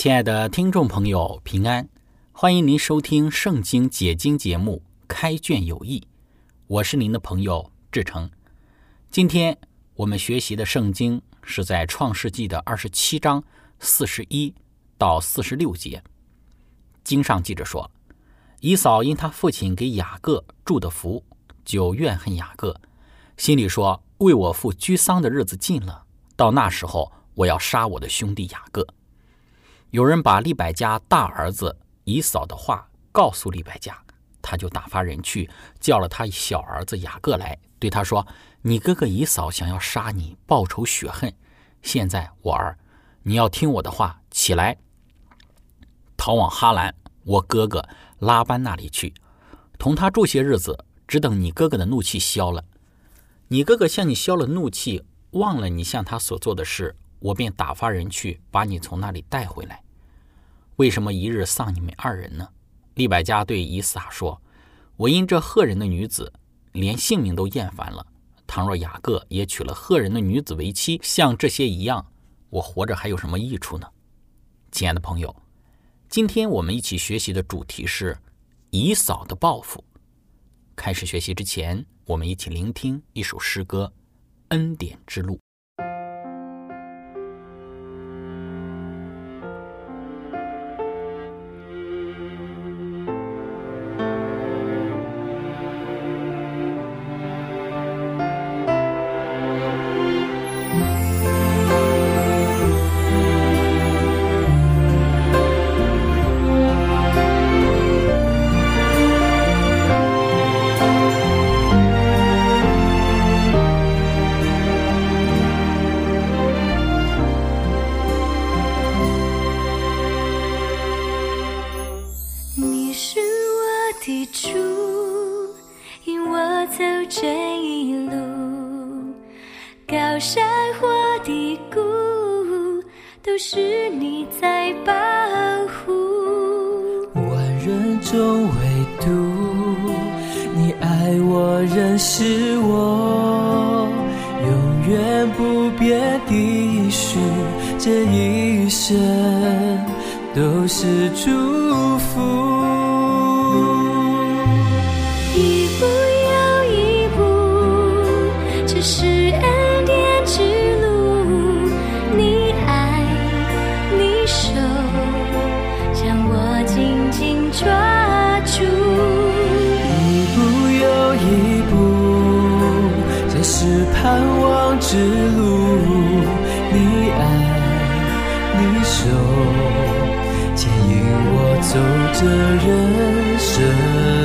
亲爱的听众朋友，平安！欢迎您收听《圣经解经》节目《开卷有益》，我是您的朋友志成。今天我们学习的圣经是在《创世纪》的二十七章四十一到四十六节。经上记着说，以扫因他父亲给雅各祝的福，就怨恨雅各，心里说：“为我父居丧的日子近了，到那时候，我要杀我的兄弟雅各。”有人把利百加大儿子以嫂的话告诉利百加，他就打发人去叫了他小儿子雅各来，对他说：“你哥哥以嫂想要杀你，报仇雪恨。现在我儿，你要听我的话，起来，逃往哈兰，我哥哥拉班那里去，同他住些日子，只等你哥哥的怒气消了。你哥哥向你消了怒气，忘了你向他所做的事。”我便打发人去把你从那里带回来。为什么一日丧你们二人呢？利百加对以撒说：“我因这赫人的女子，连性命都厌烦了。倘若雅各也娶了赫人的女子为妻，像这些一样，我活着还有什么益处呢？”亲爱的朋友，今天我们一起学习的主题是以扫的报复。开始学习之前，我们一起聆听一首诗歌《恩典之路》。的人生。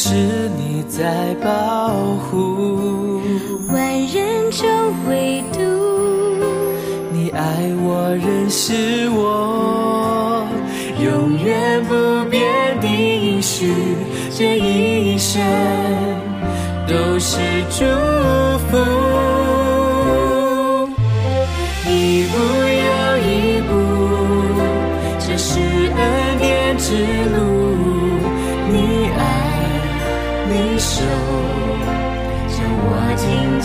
是你在吧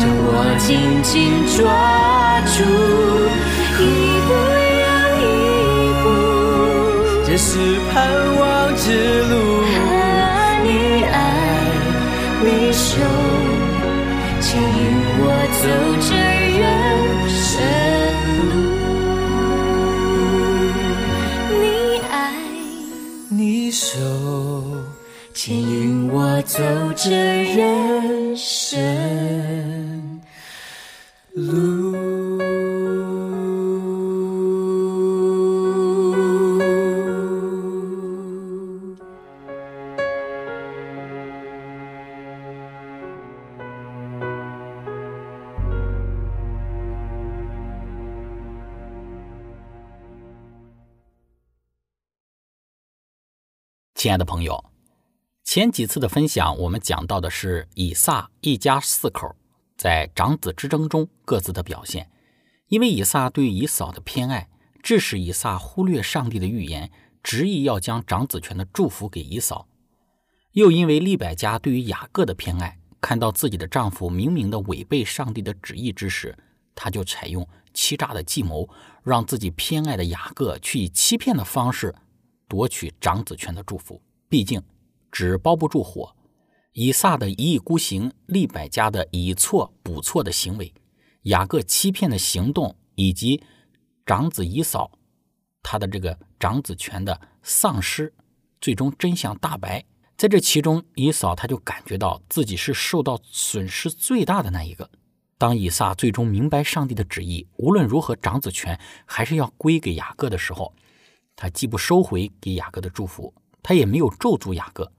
将我紧紧抓住，一步又一步，这是盼望之路。你爱，你手，牵引我走这人生路。你爱你手，牵引我走这人生亲爱的朋友，前几次的分享，我们讲到的是以撒一家四口在长子之争中各自的表现。因为以撒对以扫的偏爱，致使以撒忽略上帝的预言，执意要将长子权的祝福给以扫；又因为利百加对于雅各的偏爱，看到自己的丈夫明明的违背上帝的旨意之时，她就采用欺诈的计谋，让自己偏爱的雅各去以欺骗的方式夺取长子权的祝福。毕竟纸包不住火，以撒的一意孤行，利百加的以错补错的行为，雅各欺骗的行动，以及长子以扫他的这个长子权的丧失，最终真相大白。在这其中，以扫他就感觉到自己是受到损失最大的那一个。当以撒最终明白上帝的旨意，无论如何长子权还是要归给雅各的时候，他既不收回给雅各的祝福，他也没有咒诅雅各。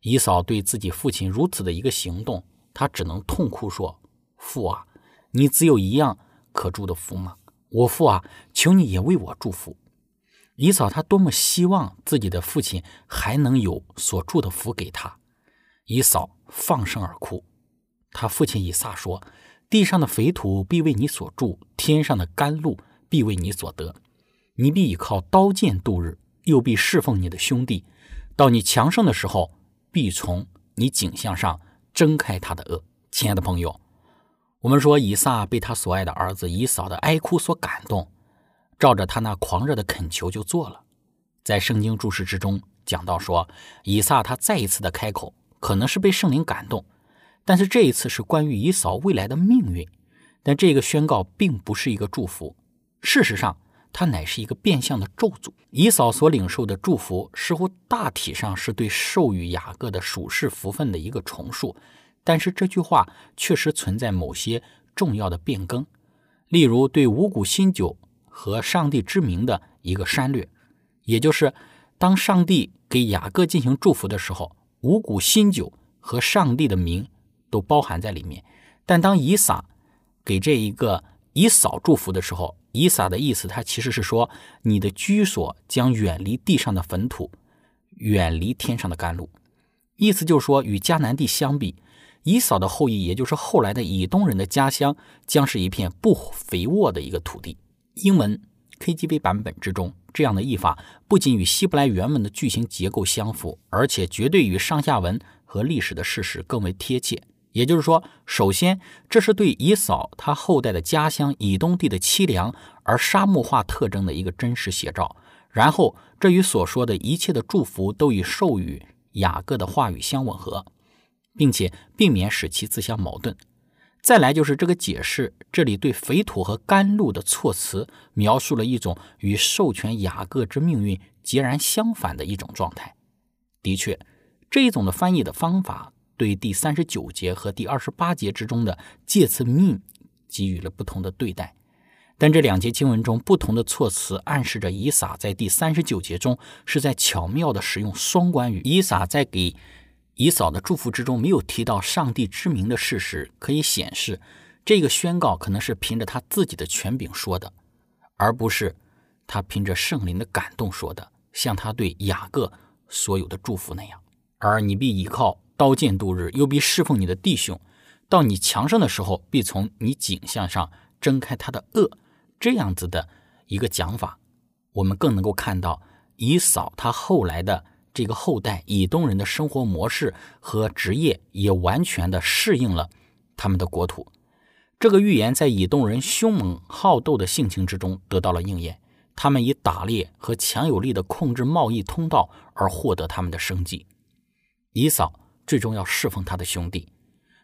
以扫对自己父亲如此的一个行动，他只能痛哭说：“父啊，你只有一样可祝的福吗？我父啊，求你也为我祝福。”以扫他多么希望自己的父亲还能有所祝的福给他。以扫放声而哭。他父亲以撒说：“地上的肥土必为你所住，天上的甘露必为你所得。你必倚靠刀剑度日，又必侍奉你的兄弟。到你强盛的时候，必从你颈项上挣开他的恶。”亲爱的朋友，我们说以撒被他所爱的儿子以扫的哀哭所感动，照着他那狂热的恳求就做了。在圣经注释之中讲到说，以撒他再一次的开口，可能是被圣灵感动。但是这一次是关于以扫未来的命运，但这个宣告并不是一个祝福，事实上，它乃是一个变相的咒诅。以扫所领受的祝福似乎大体上是对授予雅各的属世福分的一个重述，但是这句话确实存在某些重要的变更，例如对五谷新酒和上帝之名的一个删略，也就是当上帝给雅各进行祝福的时候，五谷新酒和上帝的名。都包含在里面，但当以撒给这一个以扫祝福的时候，以撒的意思，他其实是说，你的居所将远离地上的坟土，远离天上的甘露。意思就是说，与迦南地相比，以扫的后裔，也就是后来的以东人的家乡，将是一片不肥沃的一个土地。英文 KJV 版本之中，这样的译法不仅与希伯来原文的句型结构相符，而且绝对与上下文和历史的事实更为贴切。也就是说，首先，这是对以扫他后代的家乡以东地的凄凉而沙漠化特征的一个真实写照。然后，这与所说的一切的祝福都与授予雅各的话语相吻合，并且避免使其自相矛盾。再来就是这个解释，这里对肥土和甘露的措辞描述了一种与授权雅各之命运截然相反的一种状态。的确，这一种的翻译的方法对第三十九节和第二十八节之中的介词命给予了不同的对待。但这两节经文中不同的措辞，暗示着以撒在第三十九节中是在巧妙地使用双关语。以撒在给以扫的祝福之中没有提到上帝之名的事实，可以显示这个宣告可能是凭着他自己的权柄说的，而不是他凭着圣灵的感动说的，像他对雅各所有的祝福那样。而你必依靠刀剑度日，又必侍奉你的弟兄，到你强盛的时候，必从你颈项上挣开他的恶。这样子的一个讲法，我们更能够看到以扫他后来的这个后代以东人的生活模式和职业也完全的适应了他们的国土。这个预言在以东人凶猛好斗的性情之中得到了应验。他们以打猎和强有力的控制贸易通道而获得他们的生计。以扫最终要侍奉他的兄弟。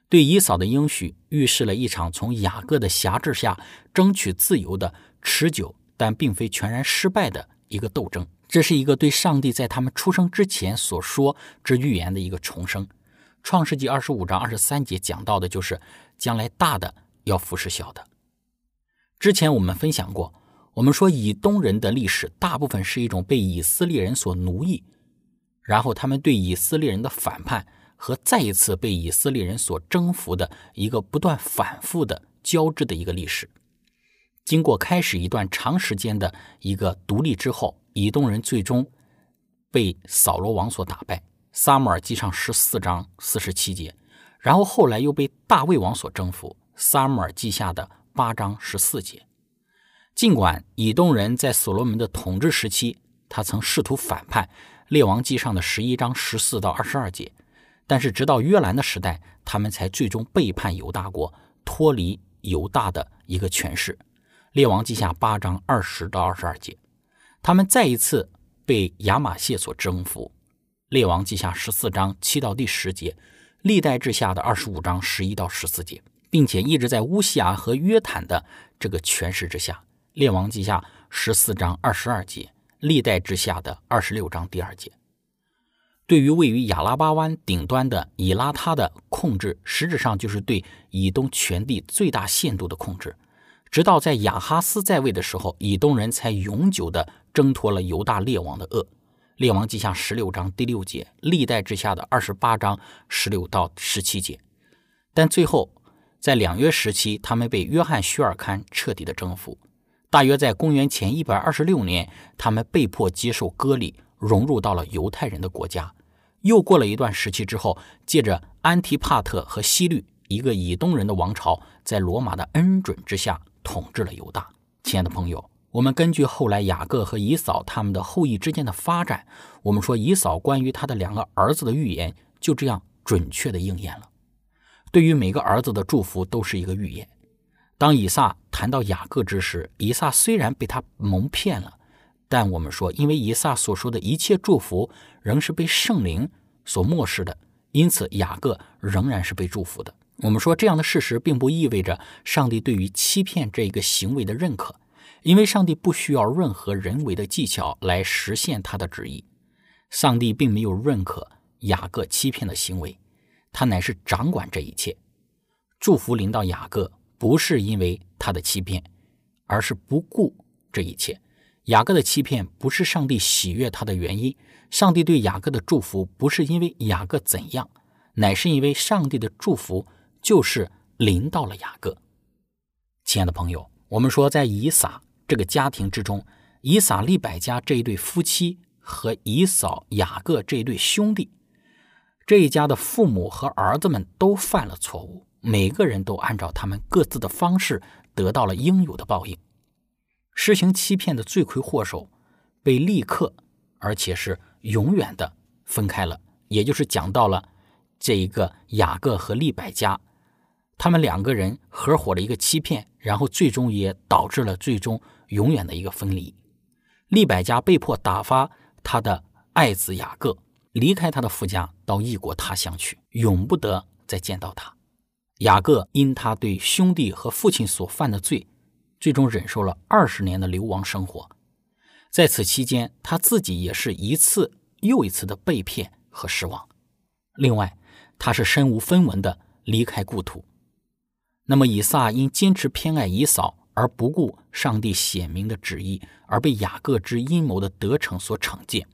对以扫的应许预示了一场从雅各的辖制下争取自由的持久但并非全然失败的一个斗争。这是一个对上帝在他们出生之前所说之预言的一个重生。创世纪二十五章二十三节讲到的就是将来大的要服侍小的。之前我们分享过，我们说以东人的历史大部分是一种被以色列人所奴役，然后他们对以色列人的反叛。和再一次被以色列人所征服的一个不断反复的交织的一个历史。经过开始一段长时间的一个独立之后，以东人最终被扫罗王所打败。撒母耳记上十四章四十七节，然后后来又被大卫王所征服。撒母耳记下的八章十四节。尽管以东人在所罗门的统治时期，他曾试图反叛。列王记上的十一章十四到二十二节。但是，直到约兰的时代，他们才最终背叛犹大国，脱离犹大的一个权势。列王记下八章二十到二十二节，他们再一次被亚玛谢所征服。列王记下十四章七到第十节，历代志下的二十五章十一到十四节，并且一直在乌西亚和约坦的这个权势之下。列王记下十四章二十二节，历代之下的二十六章第二节。对于位于亚拉巴湾顶端的以拉他的控制，实质上就是对以东全地最大限度的控制。直到在亚哈斯在位的时候，以东人才永久地挣脱了犹大列王的恶。列王记下十六章第六节，历代之下的二十八章十六到十七节。但最后，在两约时期，他们被约翰薛尔堪彻底的征服。大约在公元前一百二十六年，他们被迫接受割礼，融入到了犹太人的国家。又过了一段时期之后，借着安提帕特和西律一个以东人的王朝，在罗马的恩准之下统治了犹大。亲爱的朋友，我们根据后来雅各和以扫他们的后裔之间的发展，我们说以扫关于他的两个儿子的预言就这样准确的应验了。对于每个儿子的祝福都是一个预言。当以撒谈到雅各之时，以撒虽然被他蒙骗了。但我们说，因为以撒所说的一切祝福仍是被圣灵所漠视的，因此雅各仍然是被祝福的。我们说这样的事实并不意味着上帝对于欺骗这一个行为的认可，因为上帝不需要任何人为的技巧来实现他的旨意。上帝并没有认可雅各欺骗的行为，他乃是掌管这一切。祝福临到雅各，不是因为他的欺骗，而是不顾这一切。雅各的欺骗不是上帝喜悦他的原因，上帝对雅各的祝福不是因为雅各怎样，乃是因为上帝的祝福就是临到了雅各。亲爱的朋友，我们说在以撒这个家庭之中，以撒利百家这一对夫妻和以扫雅各这一对兄弟，这一家的父母和儿子们都犯了错误，每个人都按照他们各自的方式得到了应有的报应。实行欺骗的罪魁祸首被立刻，而且是永远的分开了，也就是讲到了这一个雅各和利百加，他们两个人合伙的一个欺骗，然后最终也导致了最终永远的一个分离。利百加被迫打发他的爱子雅各离开他的父家，到异国他乡去，永不得再见到他。雅各因他对兄弟和父亲所犯的罪。最终忍受了二十年的流亡生活，在此期间，他自己也是一次又一次的被骗和失望。另外，他是身无分文的离开故土。那么，以撒因坚持偏爱以扫而不顾上帝显明的旨意，而被雅各之阴谋的得逞所惩戒，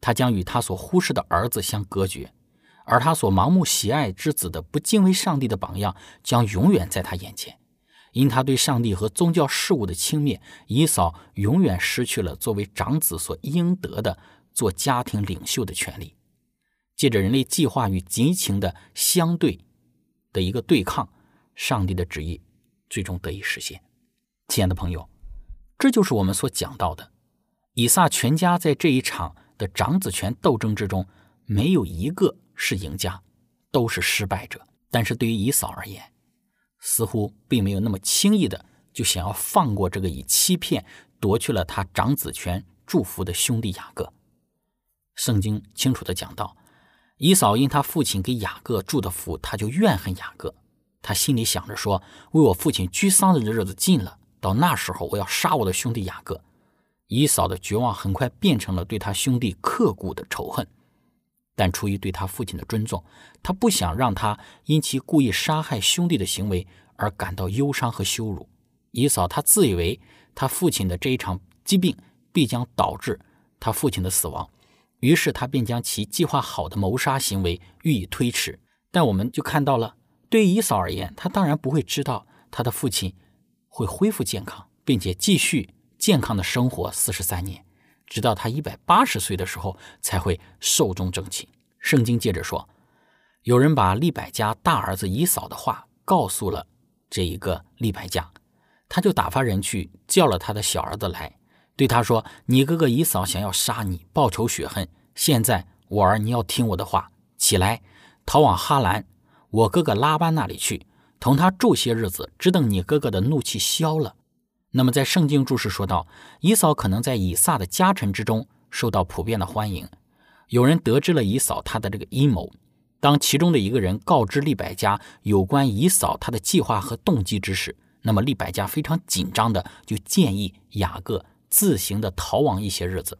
他将与他所忽视的儿子相隔绝，而他所盲目喜爱之子的不敬畏上帝的榜样将永远在他眼前。因他对上帝和宗教事务的轻蔑，以扫永远失去了作为长子所应得的做家庭领袖的权利。借着人类计划与激情的相对的一个对抗，上帝的旨意最终得以实现。亲爱的朋友，这就是我们所讲到的，以撒全家在这一场的长子权斗争之中，没有一个是赢家，都是失败者。但是对于以扫而言，似乎并没有那么轻易的就想要放过这个以欺骗夺去了他长子权祝福的兄弟雅各。圣经清楚的讲到，以扫因他父亲给雅各祝的福，他就怨恨雅各。他心里想着说：“为我父亲居丧的日子近了，到那时候我要杀我的兄弟雅各。”以扫的绝望很快变成了对他兄弟刻骨的仇恨。但出于对他父亲的尊重，他不想让他因其故意杀害兄弟的行为而感到忧伤和羞辱。以扫他自以为他父亲的这一场疾病必将导致他父亲的死亡，于是他便将其计划好的谋杀行为予以推迟。但我们就看到了，对于以扫而言，他当然不会知道他的父亲会恢复健康，并且继续健康的生活四十三年。直到他一百八十岁的时候，才会寿终正寝。圣经接着说，有人把利百加大儿子以扫的话告诉了这一个利百加，他就打发人去叫了他的小儿子来，对他说：“你哥哥以扫想要杀你，报仇雪恨。现在我儿，你要听我的话，起来，逃往哈兰，我哥哥拉班那里去，同他住些日子，只等你哥哥的怒气消了。”那么，在圣经注释说到，以扫可能在以撒的家臣之中受到普遍的欢迎。有人得知了以扫他的这个阴谋，当其中的一个人告知利百加有关以扫他的计划和动机之时，那么利百加非常紧张的就建议雅各自行的逃亡一些日子。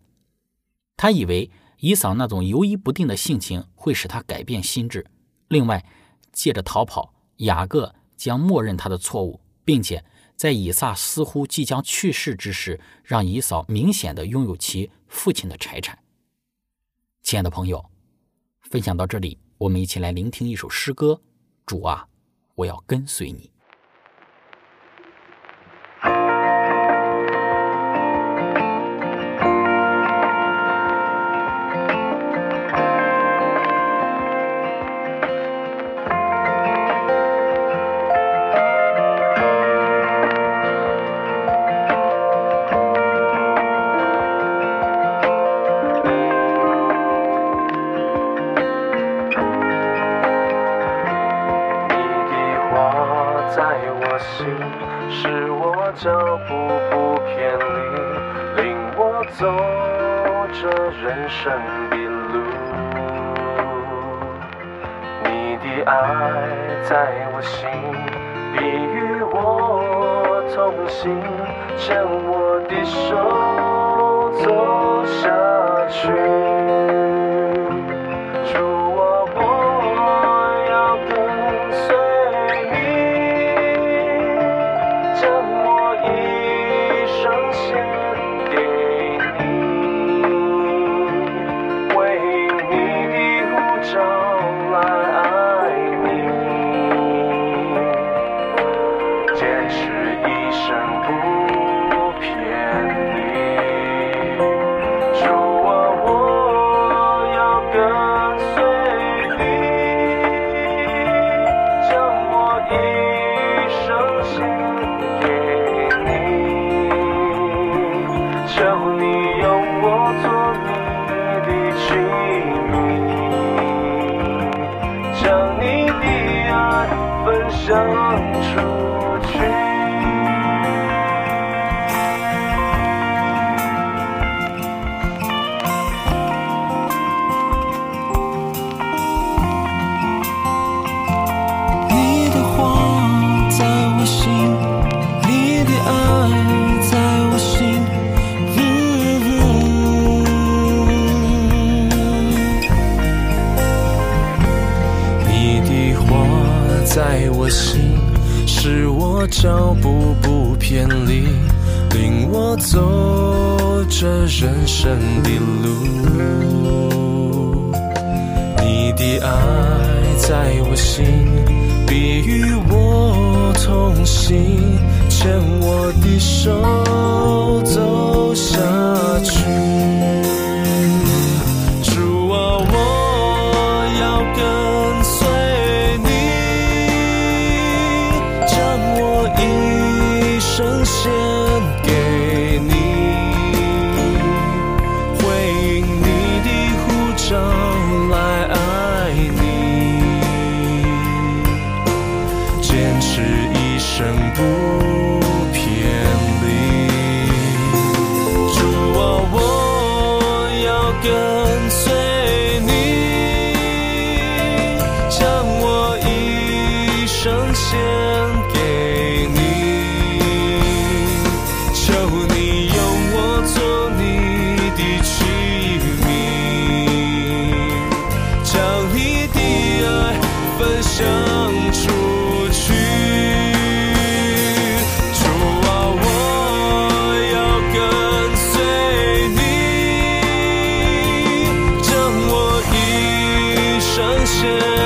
他以为以扫那种犹疑不定的性情会使他改变心智，另外借着逃跑，雅各将默认他的错误，并且。在以撒似乎即将去世之时，让以扫明显的拥有其父亲的财产。亲爱的朋友，分享到这里，我们一起来聆听一首诗歌：主啊，我要跟随你。牵我的手。生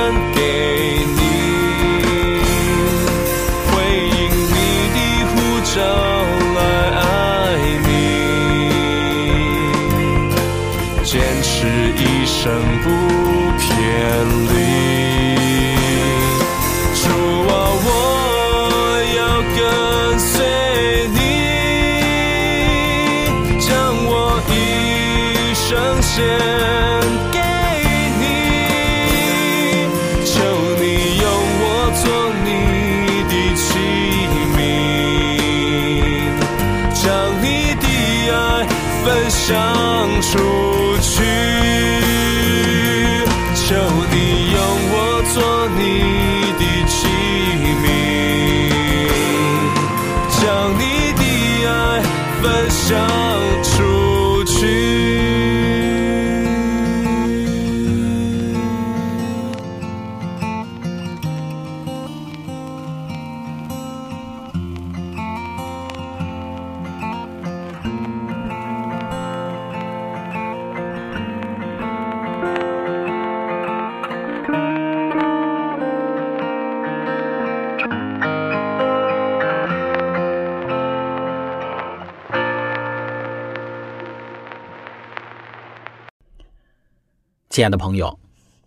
亲爱的朋友，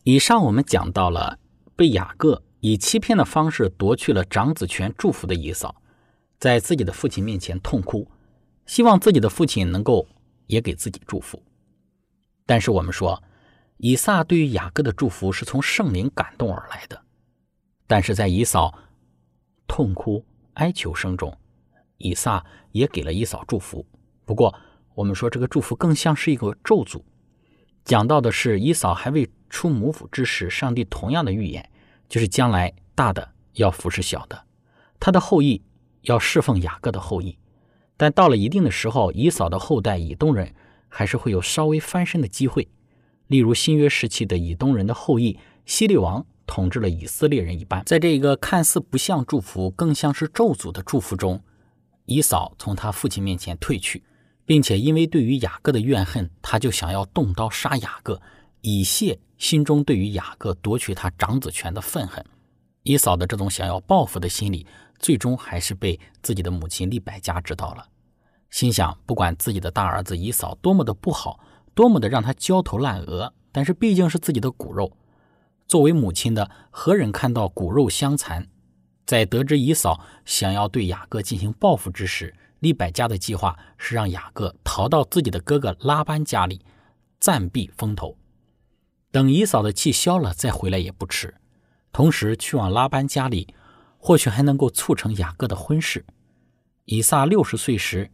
以上我们讲到了被雅各以欺骗的方式夺去了长子权祝福的以扫，在自己的父亲面前痛哭，希望自己的父亲能够也给自己祝福。但是我们说，以撒对于雅各的祝福是从圣灵感动而来的，但是在以扫痛哭哀求声中，以撒也给了以扫祝福。不过，我们说这个祝福更像是一个咒诅。讲到的是以扫还未出母腹之时，上帝同样的预言，就是将来大的要服侍小的，他的后裔要侍奉雅各的后裔。但到了一定的时候，以扫的后代以东人还是会有稍微翻身的机会，例如新约时期的以东人的后裔希律王统治了以色列人一般。在这个看似不像祝福，更像是咒诅的祝福中，以扫从他父亲面前退去。并且因为对于雅各的怨恨，他就想要动刀杀雅各，以泄心中对于雅各夺取他长子权的愤恨。以扫的这种想要报复的心理，最终还是被自己的母亲利百加知道了，心想不管自己的大儿子以扫多么的不好，多么的让他焦头烂额，但是毕竟是自己的骨肉。作为母亲的，何忍看到骨肉相残？在得知以扫想要对雅各进行报复之时，利百加的计划是让雅各逃到自己的哥哥拉班家里，暂避风头，等以嫂的气消了再回来也不迟。同时去往拉班家里，或许还能够促成雅各的婚事。以撒六十岁时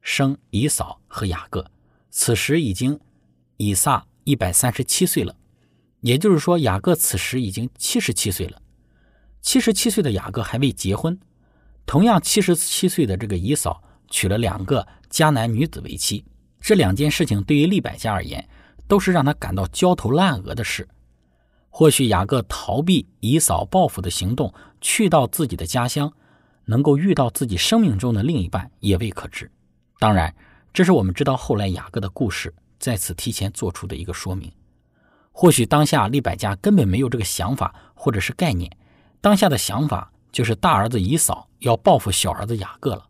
生以嫂和雅各，此时已经以撒一百三十七岁了，也就是说雅各此时已经七十七岁了。七十七岁的雅各还未结婚，同样七十七岁的这个以嫂。娶了两个迦南女子为妻，这两件事情对于利百加而言，都是让他感到焦头烂额的事。或许雅各逃避以扫报复的行动，去到自己的家乡，能够遇到自己生命中的另一半，也未可知。当然，这是我们知道后来雅各的故事在此提前做出的一个说明。或许当下利百加根本没有这个想法或者是概念，当下的想法就是大儿子以扫要报复小儿子雅各了。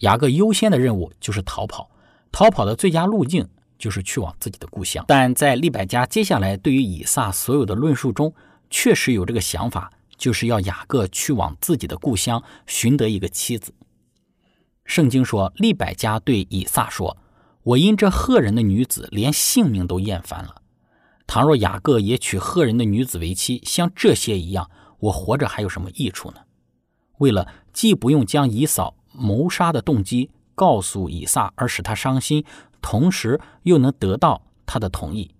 雅各优先的任务就是逃跑，逃跑的最佳路径就是去往自己的故乡。但在利百加接下来对于以撒所有的论述中，确实有这个想法，就是要雅各去往自己的故乡寻得一个妻子。圣经说，利百加对以撒说：“我因这赫人的女子，连性命都厌烦了。倘若雅各也娶赫人的女子为妻，像这些一样，我活着还有什么益处呢？”为了既不用将以扫谋杀的动机告诉以撒而使他伤心，同时又能得到他的同意，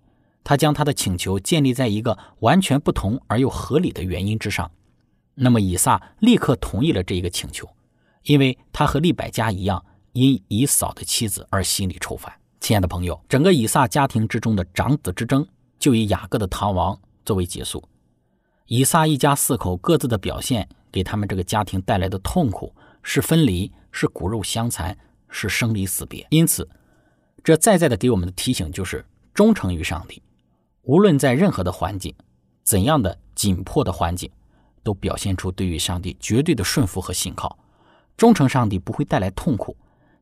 他将他的请求建立在一个完全不同而又合理的原因之上。那么以撒立刻同意了这一个请求。因为他和利百加一样，因以扫的妻子而心里愁烦。亲爱的朋友，整个以撒家庭之中的长子之争就以雅各的逃亡作为结束。以撒一家四口各自的表现，给他们这个家庭带来的痛苦是分离，是骨肉相残，是生离死别。因此，这再再的给我们的提醒就是忠诚于上帝，无论在任何的环境，怎样的紧迫的环境，都表现出对于上帝绝对的顺服和信靠。忠诚上帝不会带来痛苦，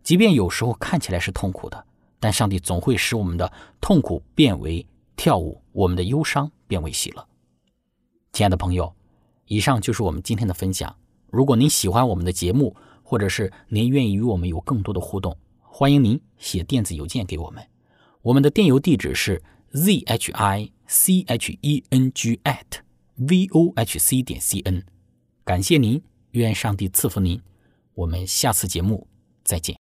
即便有时候看起来是痛苦的，但上帝总会使我们的痛苦变为跳舞，我们的忧伤变为喜乐。亲爱的朋友，以上就是我们今天的分享。如果您喜欢我们的节目，或者是您愿意与我们有更多的互动，欢迎您写电子邮件给我们。我们的电邮地址是 z h i c h e n g at v o h c 点 c n。感谢您，愿上帝赐福您。我们下次节目再见。